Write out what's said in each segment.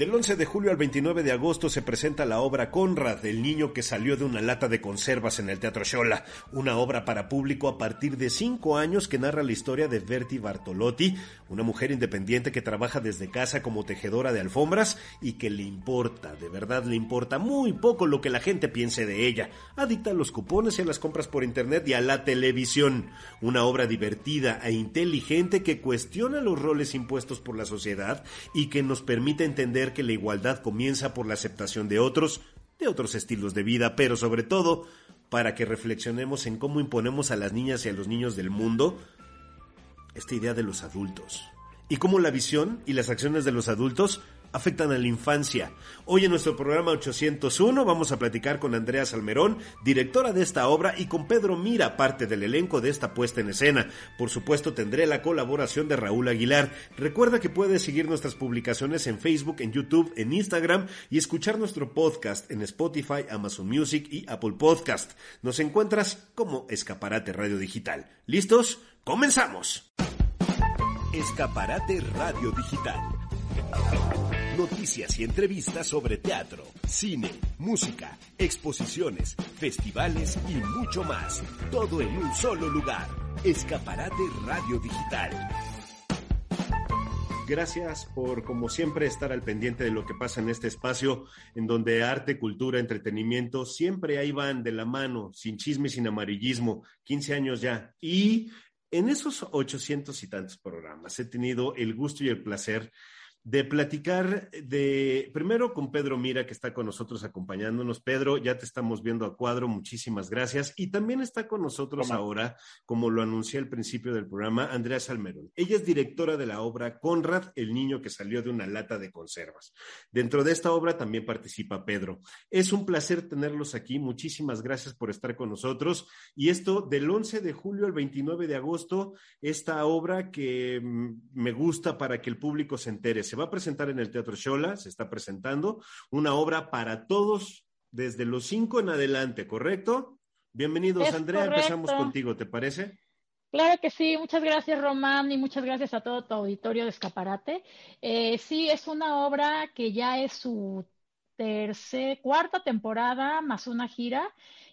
Del 11 de julio al 29 de agosto se presenta la obra Conrad, el niño que salió de una lata de conservas en el Teatro Shola, una obra para público a partir de cinco años que narra la historia de Berti Bartolotti, una mujer independiente que trabaja desde casa como tejedora de alfombras y que le importa, de verdad le importa muy poco lo que la gente piense de ella, adicta a los cupones y a las compras por internet y a la televisión, una obra divertida e inteligente que cuestiona los roles impuestos por la sociedad y que nos permite entender que la igualdad comienza por la aceptación de otros, de otros estilos de vida, pero sobre todo para que reflexionemos en cómo imponemos a las niñas y a los niños del mundo esta idea de los adultos. Y cómo la visión y las acciones de los adultos afectan a la infancia. Hoy en nuestro programa 801 vamos a platicar con Andrea Salmerón, directora de esta obra, y con Pedro Mira, parte del elenco de esta puesta en escena. Por supuesto tendré la colaboración de Raúl Aguilar. Recuerda que puedes seguir nuestras publicaciones en Facebook, en YouTube, en Instagram y escuchar nuestro podcast en Spotify, Amazon Music y Apple Podcast. Nos encuentras como Escaparate Radio Digital. ¿Listos? ¡Comenzamos! Escaparate Radio Digital Noticias y entrevistas sobre teatro, cine, música, exposiciones, festivales y mucho más. Todo en un solo lugar. Escaparate Radio Digital. Gracias por, como siempre, estar al pendiente de lo que pasa en este espacio, en donde arte, cultura, entretenimiento siempre ahí van de la mano, sin chisme, sin amarillismo, 15 años ya. Y en esos 800 y tantos programas he tenido el gusto y el placer de platicar de, primero con Pedro Mira, que está con nosotros acompañándonos. Pedro, ya te estamos viendo a cuadro, muchísimas gracias. Y también está con nosotros ahora, como lo anuncié al principio del programa, Andrea Salmerón. Ella es directora de la obra Conrad, el niño que salió de una lata de conservas. Dentro de esta obra también participa Pedro. Es un placer tenerlos aquí, muchísimas gracias por estar con nosotros. Y esto del 11 de julio al 29 de agosto, esta obra que mm, me gusta para que el público se entere se va a presentar en el Teatro Shola, se está presentando una obra para todos desde los cinco en adelante, ¿correcto? Bienvenidos, Andrea, empezamos contigo, ¿te parece? Claro que sí, muchas gracias Román y muchas gracias a todo tu auditorio de Escaparate. Eh, sí, es una obra que ya es su tercera, cuarta temporada más una gira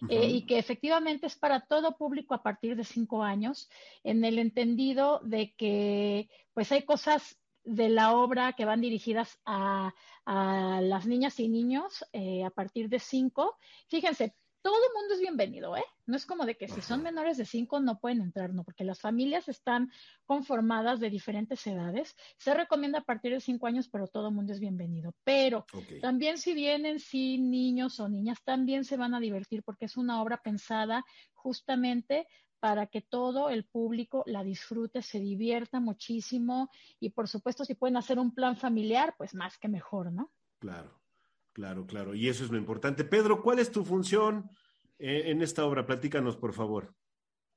eh, y que efectivamente es para todo público a partir de cinco años, en el entendido de que pues hay cosas de la obra que van dirigidas a, las niñas y niños eh, a partir de cinco. Fíjense, todo el mundo es bienvenido, ¿eh? No es como de que si son menores de cinco no pueden entrar, no, porque las familias están conformadas de diferentes edades. Se recomienda a partir de cinco años, pero todo el mundo es bienvenido. Pero también si vienen sin niños o niñas, también se van a divertir porque es una obra pensada justamente para que todo el público la disfrute, se divierta muchísimo y por supuesto si pueden hacer un plan familiar, pues más que mejor, ¿no? Claro, claro, claro. Y eso es lo importante. Pedro, ¿cuál es tu función eh, en esta obra? Platícanos, por favor.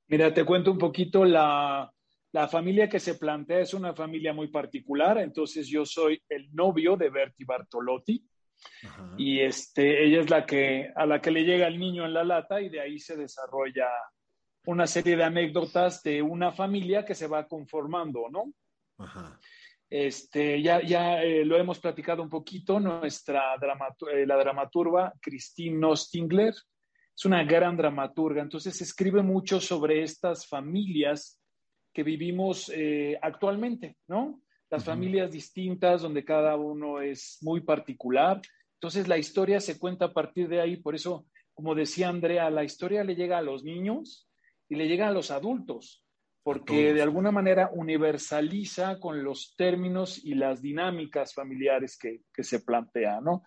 Mira, te cuento un poquito la, la familia que se plantea es una familia muy particular, entonces yo soy el novio de Berti Bartolotti. Y este, ella es la que, a la que le llega el niño en la lata y de ahí se desarrolla una serie de anécdotas de una familia que se va conformando, ¿no? Ajá. Este, ya ya eh, lo hemos platicado un poquito, nuestra eh, la dramaturga Christine Nostingler es una gran dramaturga, entonces escribe mucho sobre estas familias que vivimos eh, actualmente, ¿no? Las familias distintas donde cada uno es muy particular. Entonces la historia se cuenta a partir de ahí, por eso, como decía Andrea, la historia le llega a los niños, y le llega a los adultos, porque de alguna manera universaliza con los términos y las dinámicas familiares que, se plantean, ¿no?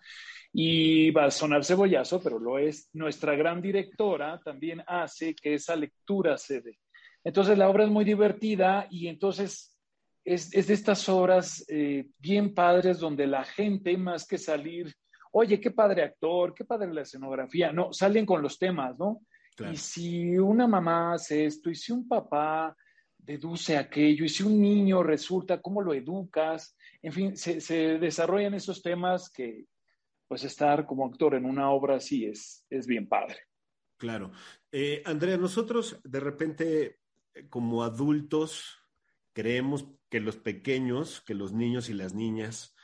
Y va a sonar cebollazo, pero lo es. Nuestra gran directora también hace que esa lectura se dé. Entonces la obra es muy divertida y entonces es, de estas obras eh, bien padres donde la gente, más que salir, oye, qué padre actor, qué padre la escenografía, no, salen con los temas, ¿no? Y si una mamá hace esto, y si un papá deduce aquello, y si un niño resulta, ¿cómo lo educas? En fin, se, se desarrollan esos temas que, pues, estar como actor en una obra así es, es bien padre. Claro. Eh, Andrea, nosotros de repente, como adultos, creemos que los pequeños, que los niños y las niñas,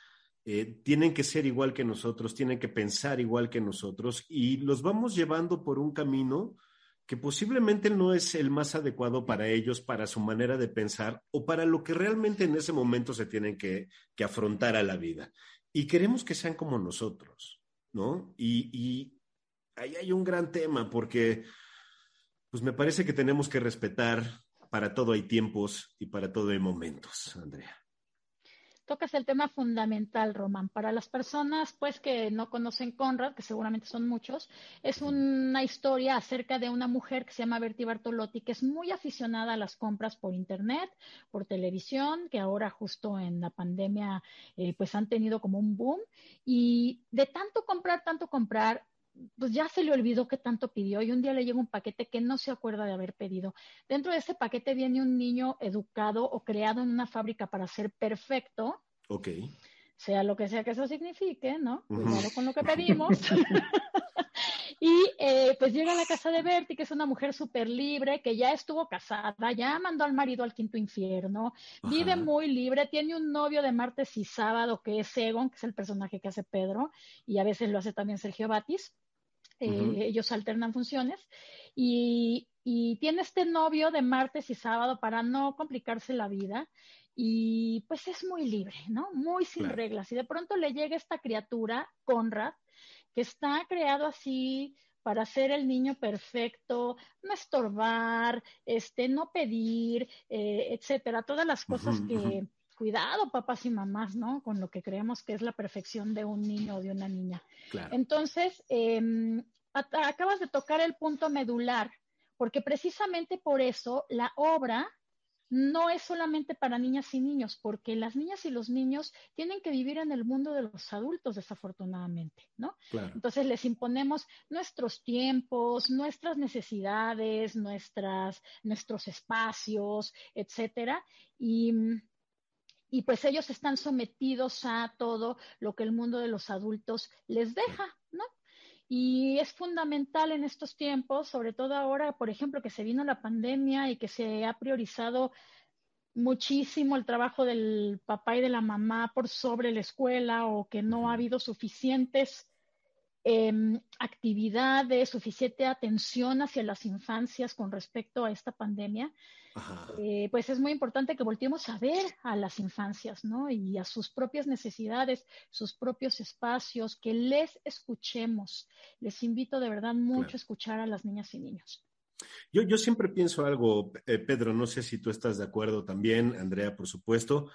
eh, tienen que ser igual que nosotros, tienen que pensar igual que nosotros y los vamos llevando por un camino que posiblemente no es el más adecuado para ellos, para su manera de pensar o para lo que realmente en ese momento se tienen que, afrontar a la vida. Y queremos que sean como nosotros, ¿no? Y, y ahí hay un gran tema porque, pues me parece que tenemos que respetar para todo hay tiempos y para todo hay momentos, Andrea. Tocas el tema fundamental, Román. Para las personas, pues, que no conocen Conrad, que seguramente son muchos, es una historia acerca de una mujer que se llama Bertie Bartolotti, que es muy aficionada a las compras por internet, por televisión, que ahora justo en la pandemia, eh, pues, han tenido como un boom. Y de tanto comprar, tanto comprar, pues ya se le olvidó que tanto pidió y un día le llega un paquete que no se acuerda de haber pedido. Dentro de ese paquete viene un niño educado o creado en una fábrica para ser perfecto. Ok. Sea lo que sea que eso signifique, ¿no? Cuidado con lo que pedimos. y eh, pues llega a la casa de Bertie, que es una mujer súper libre, que ya estuvo casada, ya mandó al marido al quinto infierno, vive muy libre, tiene un novio de martes y sábado que es Egon, que es el personaje que hace Pedro, y a veces lo hace también Sergio Batis. Eh, ellos alternan funciones. Y, tiene este novio de martes y sábado para no complicarse la vida. Y pues es muy libre, ¿no? Muy sin reglas. Y de pronto le llega esta criatura, Conrad, que está creado así para ser el niño perfecto, no estorbar, este, no pedir, eh, etcétera, todas las cosas que, cuidado, papás y mamás, ¿no? Con lo que creemos que es la perfección de un niño o de una niña. Entonces, em, acabas de tocar el punto medular, porque precisamente por eso la obra no es solamente para niñas y niños, porque las niñas y los niños tienen que vivir en el mundo de los adultos, desafortunadamente, ¿no? Entonces les imponemos nuestros tiempos, nuestras necesidades, nuestras, nuestros espacios, etcétera, y y pues ellos están sometidos a todo lo que el mundo de los adultos les deja, ¿no? Y es fundamental en estos tiempos, sobre todo ahora, por ejemplo, que se vino la pandemia y que se ha priorizado muchísimo el trabajo del papá y de la mamá por sobre la escuela o que no ha habido suficientes eh, actividades, suficiente atención hacia las infancias con respecto a esta pandemia, eh, pues es muy importante que volteemos a ver a las infancias, ¿no? Y a sus propias necesidades, sus propios espacios, que les escuchemos. Les invito de verdad mucho a escuchar a las niñas y niños. Yo, yo siempre pienso algo, eh, Pedro, no sé si tú estás de acuerdo también, Andrea, por supuesto.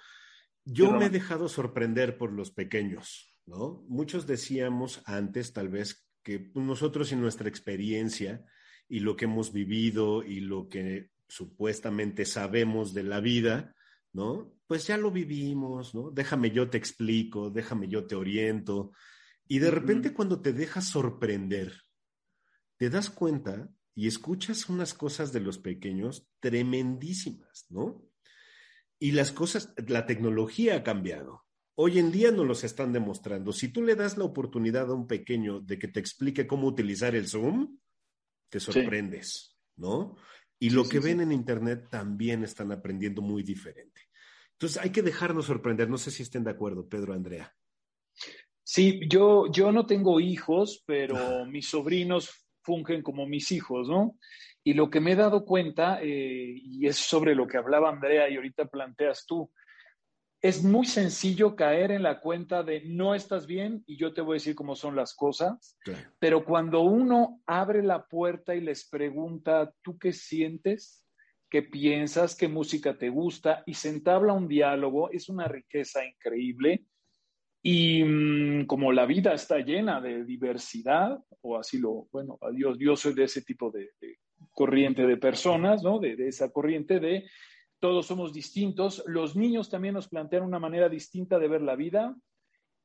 Yo me he dejado sorprender por los pequeños, ¿no? Muchos decíamos antes, tal vez, que nosotros y nuestra experiencia y lo que hemos vivido y lo que supuestamente sabemos de la vida, ¿no? Pues ya lo vivimos, ¿no? Déjame yo te explico, déjame yo te oriento. Y de repente cuando te dejas sorprender, te das cuenta y escuchas unas cosas de los pequeños tremendísimas, ¿no? Y las cosas, la tecnología ha cambiado. Hoy en día nos los están demostrando. Si tú le das la oportunidad a un pequeño de que te explique cómo utilizar el Zoom, te sorprendes, ¿no? Y lo que ven en Internet también están aprendiendo muy diferente. Entonces hay que dejarnos sorprender. No sé si estén de acuerdo, Pedro, Andrea. Sí, yo, yo no tengo hijos, pero mis sobrinos fungen como mis hijos, ¿no? Y lo que me he dado cuenta, eh, y es sobre lo que hablaba Andrea y ahorita planteas tú, es muy sencillo caer en la cuenta de no estás bien y yo te voy a decir cómo son las cosas, pero cuando uno abre la puerta y les pregunta, ¿tú qué sientes? ¿Qué piensas? ¿Qué música te gusta? Y se entabla un diálogo, es una riqueza increíble. Y mm, como la vida está llena de diversidad, o así lo, bueno, adiós, yo soy de ese tipo de, corriente de personas, ¿no? De, de esa corriente de todos somos distintos. Los niños también nos plantean una manera distinta de ver la vida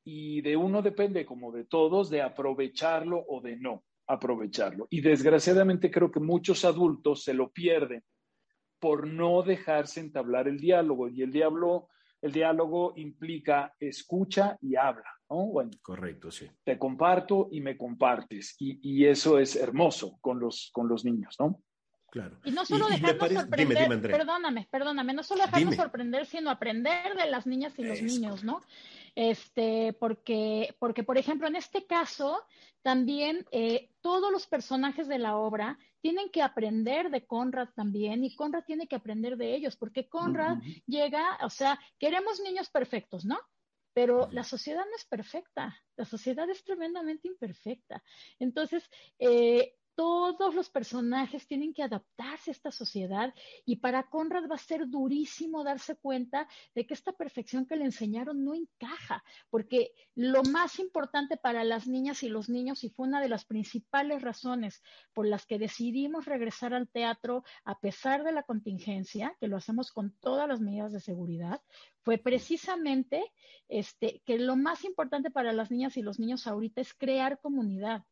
y de uno depende, como de todos, de aprovecharlo o de no aprovecharlo. Y desgraciadamente creo que muchos adultos se lo pierden por no dejarse entablar el diálogo. Y el diálogo, el diálogo implica escucha y habla, ¿no? Bueno, correcto, sí. Te comparto y me compartes. Y, y eso es hermoso con los, con los niños, ¿no? Claro. Y no solo dejarnos sorprender, perdóname, perdóname, no solo dejarnos sorprender, sino aprender de las niñas y los niños, ¿no? Este, porque, porque, por ejemplo, en este caso, también eh, todos los personajes de la obra tienen que aprender de Conrad también, y Conrad tiene que aprender de ellos, porque Conrad llega, o sea, queremos niños perfectos, ¿no? Pero la sociedad no es perfecta, la sociedad es tremendamente imperfecta. Entonces, eh, todos los personajes tienen que adaptarse a esta sociedad y para Conrad va a ser durísimo darse cuenta de que esta perfección que le enseñaron no encaja, porque lo más importante para las niñas y los niños, y fue una de las principales razones por las que decidimos regresar al teatro a pesar de la contingencia, que lo hacemos con todas las medidas de seguridad, fue precisamente este, que lo más importante para las niñas y los niños ahorita es crear comunidad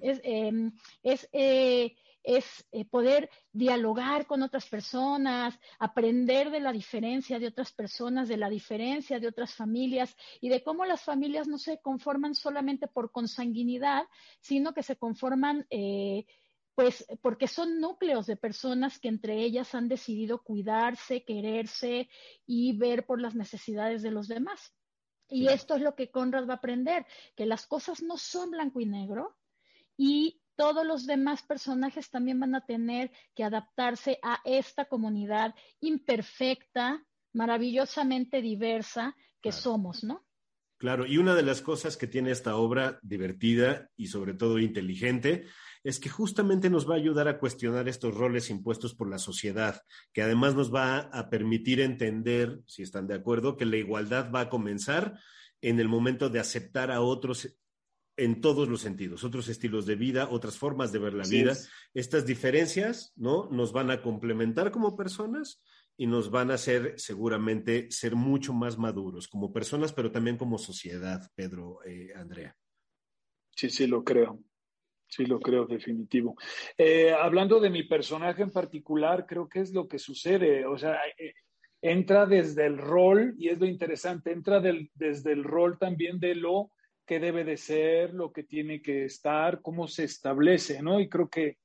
es, em, es, eh, es eh, poder dialogar con otras personas, aprender de la diferencia de otras personas, de la diferencia de otras familias y de cómo las familias no se conforman solamente por consanguinidad, sino que se conforman eh, pues porque son núcleos de personas que entre ellas han decidido cuidarse, quererse y ver por las necesidades de los demás. Y esto es lo que Conrad va a aprender, que las cosas no son blanco y negro, y todos los demás personajes también van a tener que adaptarse a esta comunidad imperfecta, maravillosamente diversa que somos, ¿no? Claro, y una de las cosas que tiene esta obra divertida y sobre todo inteligente es que justamente nos va a ayudar a cuestionar estos roles impuestos por la sociedad, que además nos va a permitir entender, si están de acuerdo, que la igualdad va a comenzar en el momento de aceptar a otros en todos los sentidos, otros estilos de vida, otras formas de ver la vida. Estas diferencias, ¿no? Nos van a complementar como personas y nos van a hacer seguramente ser mucho más maduros como personas, pero también como sociedad, Pedro, eh, Andrea. Sí, sí, lo creo. Sí, lo creo, definitivo. Eh, hablando de mi personaje en particular, creo que es lo que sucede. O sea, eh, entra desde el rol, y es lo interesante, entra desde el rol también de lo qué debe de ser, lo que tiene que estar, cómo se establece, ¿no? Y creo que,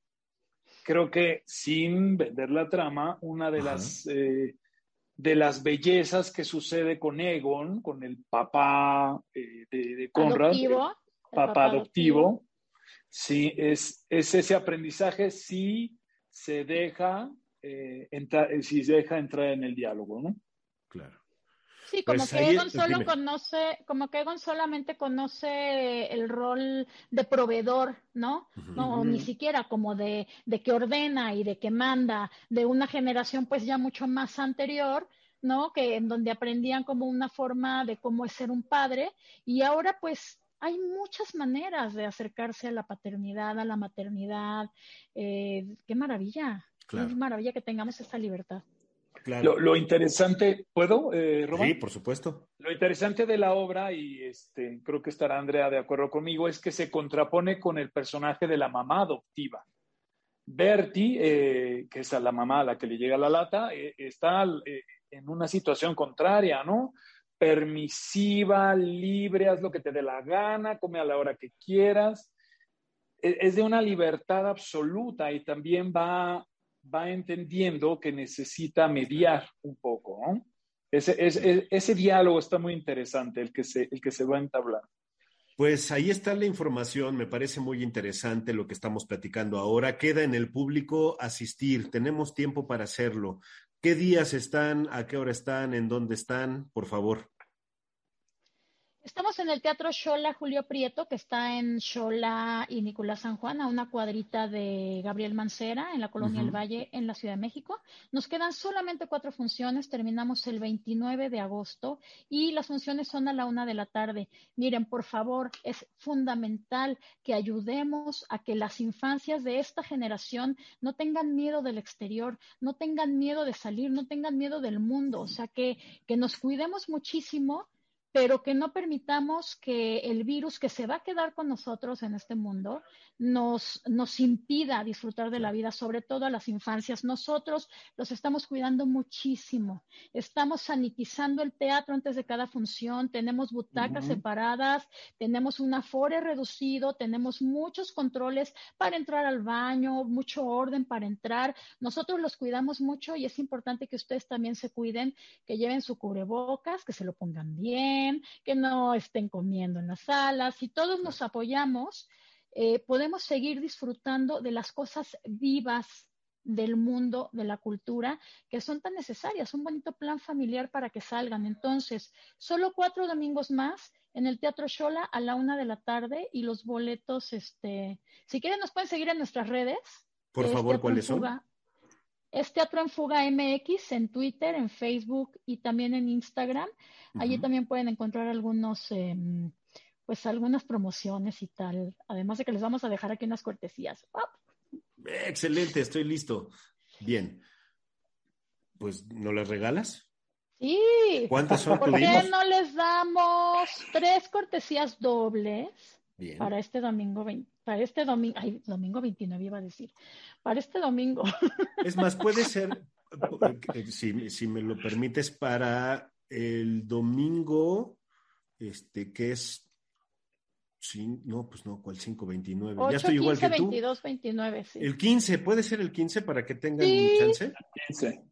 creo que sin vender la trama, una de las, eh, de las bellezas que sucede con Egon, con el papá eh, de, Conrad, papá, adoptivo, sí, es, es ese aprendizaje si se deja, eh, si se deja entrar en el diálogo, ¿no? Claro. Sí, como pues que Egon solo conoce, como que Egon solamente conoce el rol de proveedor, ¿no? No, ni siquiera como de, de que ordena y de que manda de una generación pues ya mucho más anterior, ¿no? Que en donde aprendían como una forma de cómo es ser un padre y ahora pues hay muchas maneras de acercarse a la paternidad, a la maternidad. Eh, qué maravilla, qué maravilla que tengamos esta libertad. Lo, interesante, ¿puedo, eh, Sí, por supuesto. Lo interesante de la obra, y este, creo que estará Andrea de acuerdo conmigo, es que se contrapone con el personaje de la mamá adoptiva. Bertie, eh, que es a la mamá a la que le llega la lata, eh, está eh, en una situación contraria, ¿no? Permisiva, libre, haz lo que te dé la gana, come a la hora que quieras. E, es de una libertad absoluta y también va va entendiendo que necesita mediar un poco. ¿no? Ese, ese, diálogo está muy interesante, el que, se, el que se va a entablar. Pues ahí está la información, me parece muy interesante lo que estamos platicando ahora. Queda en el público asistir, tenemos tiempo para hacerlo. ¿Qué días están? ¿A qué hora están? ¿En dónde están? Por favor. Estamos en el Teatro Shola Julio Prieto, que está en Shola y Nicolás San Juan, a una cuadrita de Gabriel Mancera, en la Colonia del Valle, en la Ciudad de México. Nos quedan solamente cuatro funciones, terminamos el 29 de agosto y las funciones son a la una de la tarde. Miren, por favor, es fundamental que ayudemos a que las infancias de esta generación no tengan miedo del exterior, no tengan miedo de salir, no tengan miedo del mundo, o sea, que, que nos cuidemos muchísimo pero que no permitamos que el virus que se va a quedar con nosotros en este mundo nos, nos impida disfrutar de la vida, sobre todo a las infancias. Nosotros los estamos cuidando muchísimo. Estamos sanitizando el teatro antes de cada función, tenemos butacas separadas, tenemos un afore reducido, tenemos muchos controles para entrar al baño, mucho orden para entrar. Nosotros los cuidamos mucho y es importante que ustedes también se cuiden, que lleven su cubrebocas, que se lo pongan bien, que no estén comiendo en las salas. Si todos nos apoyamos, eh, podemos seguir disfrutando de las cosas vivas del mundo, de la cultura, que son tan necesarias, un bonito plan familiar para que salgan. Entonces, solo cuatro domingos más en el Teatro Shola a la una de la tarde y los boletos, este, si quieren nos pueden seguir en nuestras redes. Por favor, ¿cuáles son? Es Teatro en Fuga MX en Twitter, en Facebook y también en Instagram. Allí también pueden encontrar algunos em, pues algunas promociones y tal, además de que les vamos a dejar aquí unas cortesías. Excelente, estoy listo. Bien. Pues, ¿no las regalas? Sí. ¿Cuántas son? ¿Por qué no les damos tres cortesías dobles Bien. para este domingo para este domingo, ay, domingo 29 iba a decir, para este domingo. Es más, puede ser, eh, si, si me lo permites, para el domingo, este, que es Sí, no, pues no, ¿cuál 529? ya estoy igual que tú. 22, 29, sí. El 15, ¿puede ser el 15 para que tengan un chance? 15.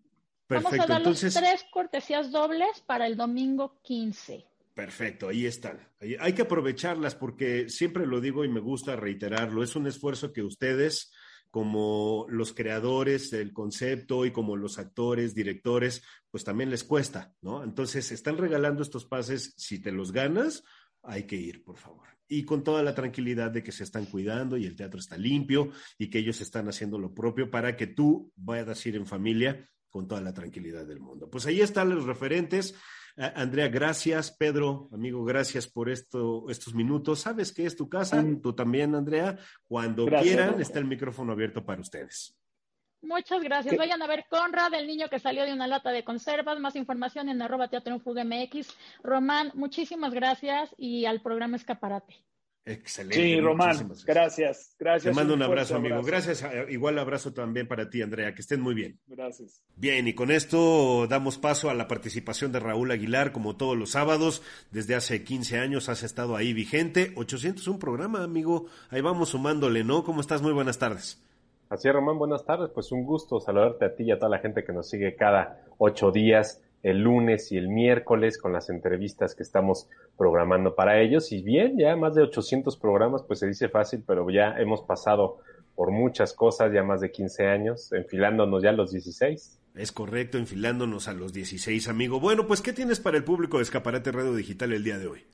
Perfecto. Vamos a dar Entonces, tres cortesías dobles para el domingo 15. Perfecto, ahí están. Hay que aprovecharlas porque siempre lo digo y me gusta reiterarlo. Es un esfuerzo que ustedes, como los creadores del concepto y como los actores, directores, pues también les cuesta, ¿no? Entonces, están regalando estos pases. Si te los ganas, hay que ir, por favor y con toda la tranquilidad de que se están cuidando y el teatro está limpio y que ellos están haciendo lo propio para que tú vayas a ir en familia con toda la tranquilidad del mundo. Pues ahí están los referentes. Andrea, gracias. Pedro, amigo, gracias por esto, estos minutos. Sabes que es tu casa, tú también, Andrea. Cuando quieran, está el micrófono abierto para ustedes. Muchas gracias. Vayan a ver Conrad, el niño que salió de una lata de conservas. Más información en arroba teatro en fuga MX. Román, muchísimas gracias y al programa Escaparate. Excelente. Sí, Román, gracias. Gracias. Te mando un, abrazo, amigo. Gracias. Igual abrazo también para ti, Andrea. Que estén muy bien. Gracias. Bien, y con esto damos paso a la participación de Raúl Aguilar, como todos los sábados. Desde hace 15 años has estado ahí vigente. 801 programa, amigo. Ahí vamos sumándole, ¿no? ¿Cómo estás? Muy buenas tardes. Así es, Román, buenas tardes. Pues un gusto saludarte a ti y a toda la gente que nos sigue cada ocho días, el lunes y el miércoles, con las entrevistas que estamos programando para ellos. Y bien, ya más de 800 programas, pues se dice fácil, pero ya hemos pasado por muchas cosas, ya más de 15 años, enfilándonos ya a los 16. Es correcto, enfilándonos a los 16, amigo. Bueno, pues, ¿qué tienes para el público de Escaparate Radio Digital el día de hoy?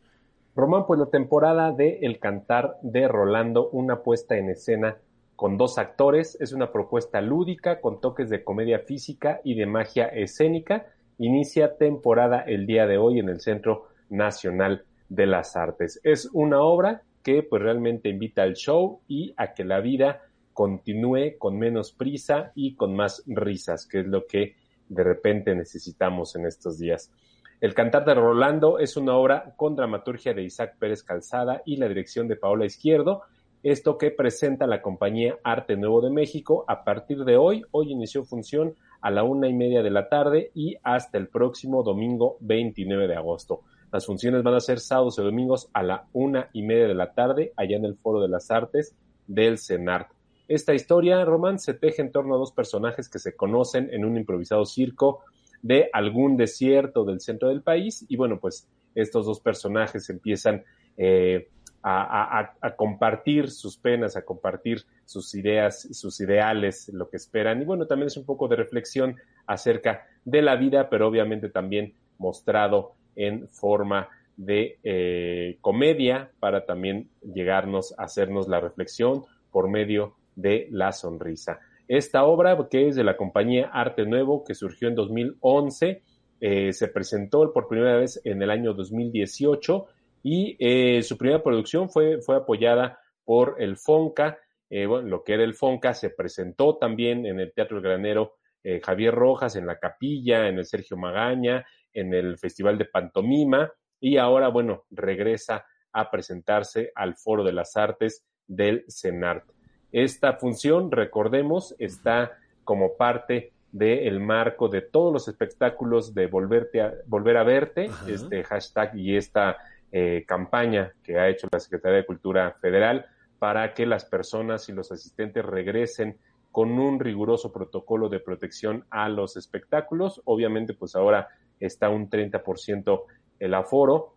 Román, pues la temporada de El Cantar de Rolando, una puesta en escena con dos actores. Es una propuesta lúdica con toques de comedia física y de magia escénica. Inicia temporada el día de hoy en el Centro Nacional de las Artes. Es una obra que pues realmente invita al show y a que la vida continúe con menos prisa y con más risas, que es lo que de repente necesitamos en estos días. El cantar de Rolando es una obra con dramaturgia de Isaac Pérez Calzada y la dirección de Paola Izquierdo esto que presenta la compañía Arte Nuevo de México a partir de hoy. Hoy inició función a la una y media de la tarde y hasta el próximo domingo 29 de agosto. Las funciones van a ser sábados y domingos a la una y media de la tarde allá en el Foro de las Artes del CENART. Esta historia, Román, se teje en torno a dos personajes que se conocen en un improvisado circo de algún desierto del centro del país y bueno, pues estos dos personajes empiezan eh, a, compartir sus penas, a compartir sus ideas, sus ideales, lo que esperan. Y bueno, también es un poco de reflexión acerca de la vida, pero obviamente también mostrado en forma de eh, comedia para también llegarnos a hacernos la reflexión por medio de la sonrisa. Esta obra, que es de la compañía Arte Nuevo, que surgió en 2011, eh, se presentó por primera vez en el año 2018 y eh, su primera producción fue, fue apoyada por el FONCA. bueno, lo que era el FONCA se presentó también en el Teatro Granero Javier Rojas, en la Capilla, en el Sergio Magaña, en el Festival de Pantomima y ahora, bueno, regresa a presentarse al Foro de las Artes del CENART. Esta función, recordemos, está como parte del marco de todos los espectáculos de volverte a, volver a verte, este hashtag y esta eh, campaña que ha hecho la Secretaría de Cultura Federal para que las personas y los asistentes regresen con un riguroso protocolo de protección a los espectáculos. Obviamente, pues ahora está un 30% el aforo,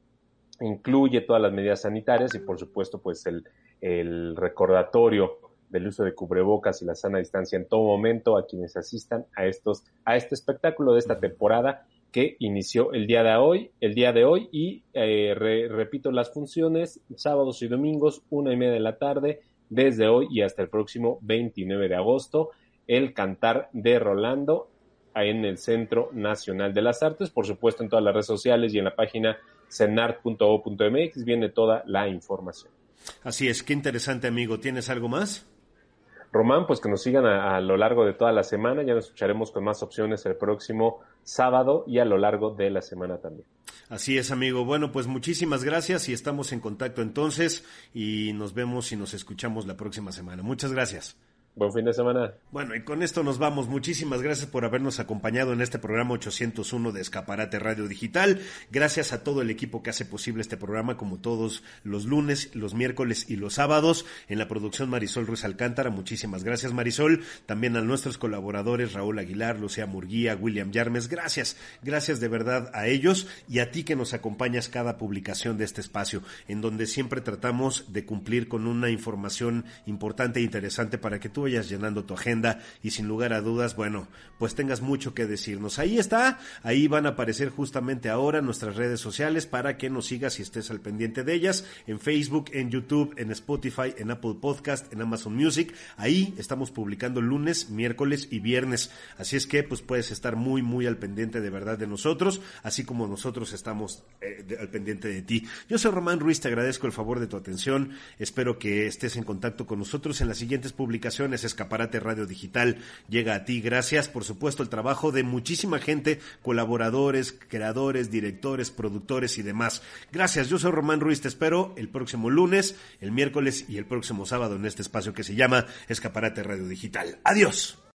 incluye todas las medidas sanitarias y por supuesto pues el, el recordatorio del uso de cubrebocas y la sana distancia en todo momento a quienes asistan a estos a este espectáculo de esta temporada que inició el día de hoy, el día de hoy y eh, repito las funciones sábados y domingos una y media de la tarde desde hoy y hasta el próximo 29 de agosto el cantar de Rolando en el Centro Nacional de las Artes, por supuesto en todas las redes sociales y en la página cenart.o.mx viene toda la información. Así es, qué interesante amigo. ¿Tienes algo más? Román, pues que nos sigan a, lo largo de toda la semana. Ya nos escucharemos con más opciones el próximo sábado y a lo largo de la semana también. Así es, amigo. Bueno, pues muchísimas gracias y estamos en contacto entonces y nos vemos y nos escuchamos la próxima semana. Muchas gracias. Buen fin de semana. Bueno, y con esto nos vamos. Muchísimas gracias por habernos acompañado en este programa 801 de Escaparate Radio Digital. Gracias a todo el equipo que hace posible este programa, como todos los lunes, los miércoles y los sábados. En la producción Marisol Ruiz Alcántara. Muchísimas gracias, Marisol. También a nuestros colaboradores Raúl Aguilar, Lucía Murguía, William Yarmes. Gracias. Gracias de verdad a ellos y a ti que nos acompañas cada publicación de este espacio, en donde siempre tratamos de cumplir con una información importante e interesante para que tú vayas llenando tu agenda y sin lugar a dudas, bueno, pues tengas mucho que decirnos. Ahí está, ahí van a aparecer justamente ahora nuestras redes sociales para que nos sigas y estés al pendiente de ellas, en Facebook, en YouTube, en Spotify, en Apple Podcast, en Amazon Music. Ahí estamos publicando lunes, miércoles y viernes. Así es que pues puedes estar muy, muy al pendiente de verdad de nosotros, así como nosotros estamos eh, al pendiente de ti. Yo soy Román Ruiz, te agradezco el favor de tu atención. Espero que estés en contacto con nosotros en las siguientes publicaciones Escaparate Radio Digital llega a ti. Gracias, por supuesto, el trabajo de muchísima gente, colaboradores, creadores, directores, productores y demás. Gracias, yo soy Román Ruiz, te espero el próximo lunes, el miércoles y el próximo sábado en este espacio que se llama Escaparate Radio Digital. Adiós.